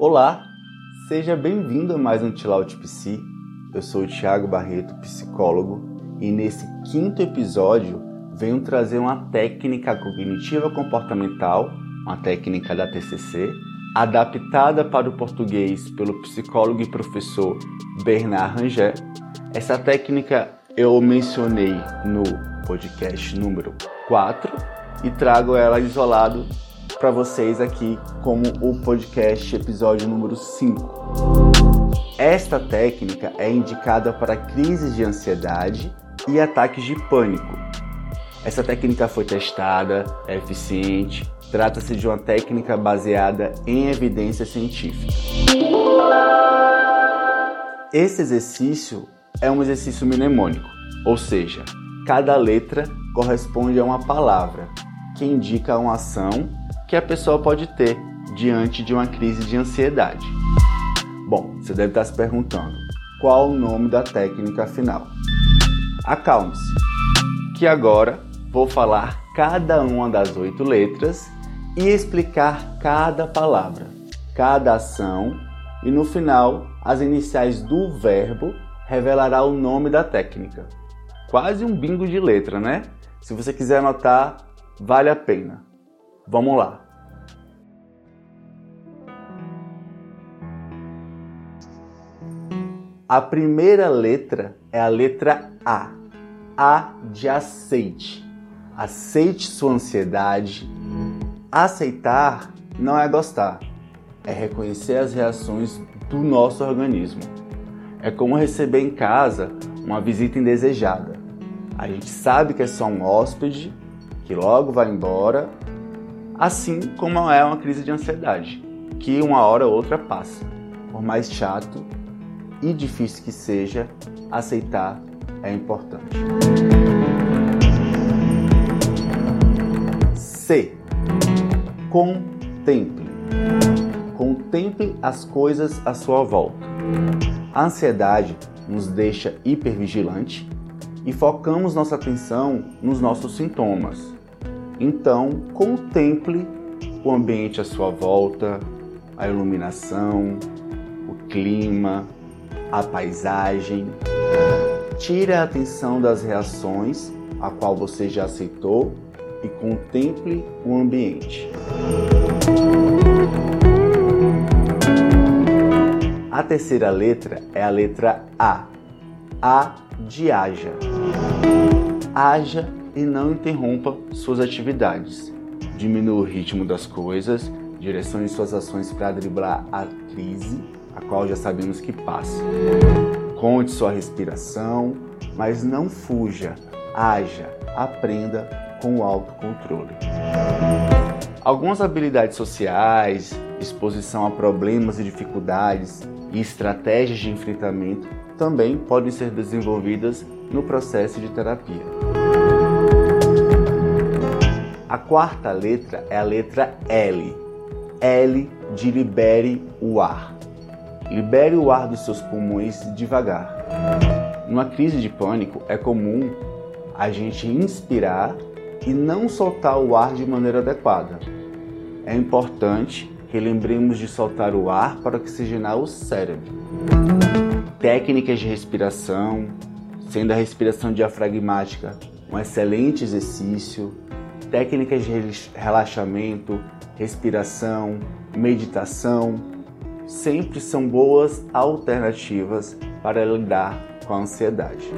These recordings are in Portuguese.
Olá, seja bem-vindo a mais um Out Psi. Eu sou o Thiago Barreto, psicólogo, e nesse quinto episódio venho trazer uma técnica cognitiva comportamental, uma técnica da TCC, adaptada para o português pelo psicólogo e professor Bernard Ranger. Essa técnica eu mencionei no podcast número 4 e trago ela isolado para vocês aqui como o podcast episódio número 5. Esta técnica é indicada para crises de ansiedade e ataques de pânico. Essa técnica foi testada, é eficiente, trata-se de uma técnica baseada em evidência científica. Esse exercício é um exercício mnemônico, ou seja, cada letra corresponde a uma palavra que indica uma ação que a pessoa pode ter diante de uma crise de ansiedade. Bom, você deve estar se perguntando qual o nome da técnica final. Acalme-se, que agora vou falar cada uma das oito letras e explicar cada palavra, cada ação e no final as iniciais do verbo revelará o nome da técnica. Quase um bingo de letra, né? Se você quiser anotar, vale a pena. Vamos lá. A primeira letra é a letra A. A de aceite. Aceite sua ansiedade. Aceitar não é gostar, é reconhecer as reações do nosso organismo. É como receber em casa uma visita indesejada. A gente sabe que é só um hóspede que logo vai embora, assim como é uma crise de ansiedade, que uma hora ou outra passa. Por mais chato e difícil que seja, aceitar é importante. C. Contemple. Contemple as coisas à sua volta. A ansiedade nos deixa hipervigilante e focamos nossa atenção nos nossos sintomas então, contemple o ambiente à sua volta, a iluminação, o clima, a paisagem. Tire a atenção das reações a qual você já aceitou e contemple o ambiente. A terceira letra é a letra A. A de haja. Haja e não interrompa suas atividades. Diminua o ritmo das coisas, direcione suas ações para driblar a crise, a qual já sabemos que passa. Conte sua respiração, mas não fuja, haja, aprenda com o autocontrole. Algumas habilidades sociais, exposição a problemas e dificuldades e estratégias de enfrentamento também podem ser desenvolvidas no processo de terapia. A quarta letra é a letra L. L de libere o ar. Libere o ar dos seus pulmões devagar. Numa crise de pânico é comum a gente inspirar e não soltar o ar de maneira adequada. É importante que lembremos de soltar o ar para oxigenar o cérebro. Técnicas de respiração, sendo a respiração diafragmática um excelente exercício, técnicas de relaxamento, respiração, meditação, sempre são boas alternativas para lidar com a ansiedade.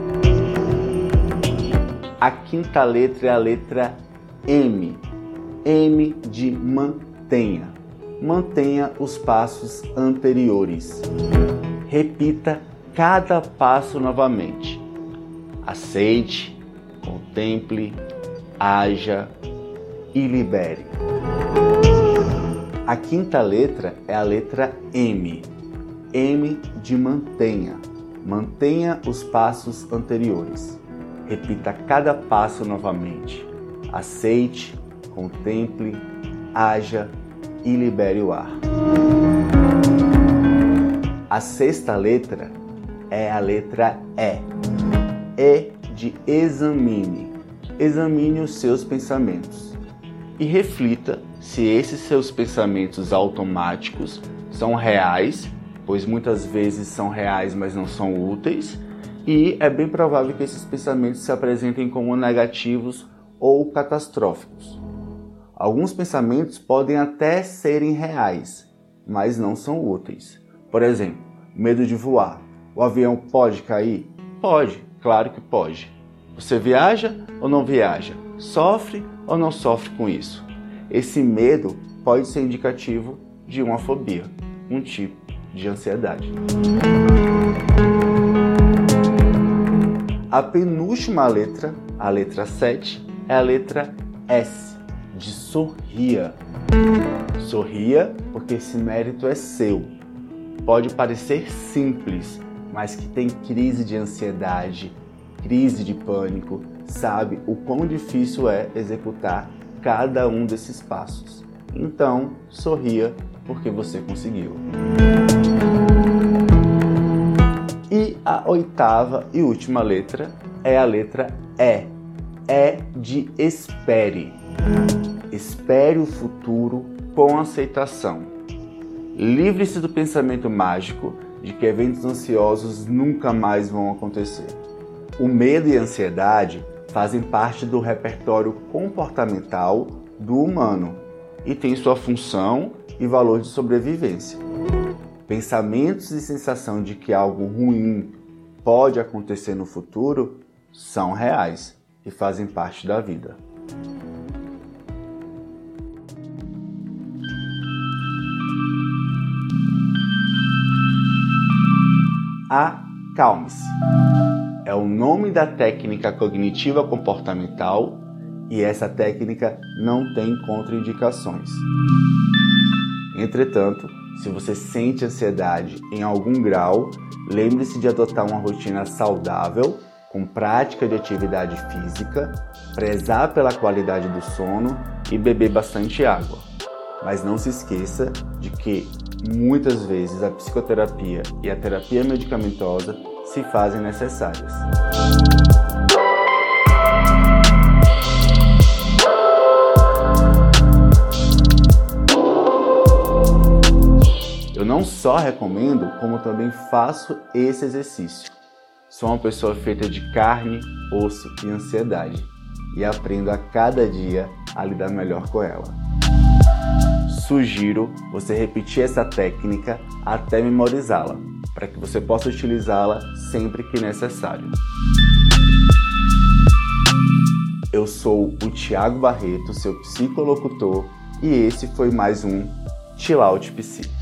A quinta letra é a letra M. M de mantenha. Mantenha os passos anteriores. Repita cada passo novamente. Aceite, contemple, haja e libere. A quinta letra é a letra M. M de mantenha. Mantenha os passos anteriores. Repita cada passo novamente. Aceite, contemple, haja e libere o ar. A sexta letra é a letra E. E de examine examine os seus pensamentos e reflita se esses seus pensamentos automáticos são reais, pois muitas vezes são reais, mas não são úteis, e é bem provável que esses pensamentos se apresentem como negativos ou catastróficos. Alguns pensamentos podem até serem reais, mas não são úteis. Por exemplo, medo de voar. O avião pode cair? Pode, claro que pode. Você viaja ou não viaja? Sofre ou não sofre com isso? Esse medo pode ser indicativo de uma fobia, um tipo de ansiedade. A penúltima letra, a letra 7, é a letra S, de sorria. Sorria porque esse mérito é seu. Pode parecer simples, mas que tem crise de ansiedade, crise de pânico, sabe o quão difícil é executar cada um desses passos. Então, sorria porque você conseguiu. E a oitava e última letra é a letra E. É de espere. Espere o futuro com aceitação. Livre-se do pensamento mágico de que eventos ansiosos nunca mais vão acontecer. O medo e a ansiedade fazem parte do repertório comportamental do humano e têm sua função e valor de sobrevivência. Pensamentos e sensação de que algo ruim pode acontecer no futuro são reais e fazem parte da vida. Acalme-se. É o nome da técnica cognitiva comportamental e essa técnica não tem contraindicações. Entretanto, se você sente ansiedade em algum grau, lembre-se de adotar uma rotina saudável, com prática de atividade física, prezar pela qualidade do sono e beber bastante água. Mas não se esqueça de que muitas vezes a psicoterapia e a terapia medicamentosa se fazem necessárias. não só recomendo, como também faço esse exercício. Sou uma pessoa feita de carne, osso e ansiedade e aprendo a cada dia a lidar melhor com ela. Sugiro você repetir essa técnica até memorizá-la, para que você possa utilizá-la sempre que necessário. Eu sou o Tiago Barreto, seu psicolocutor, e esse foi mais um Chill Out Psi.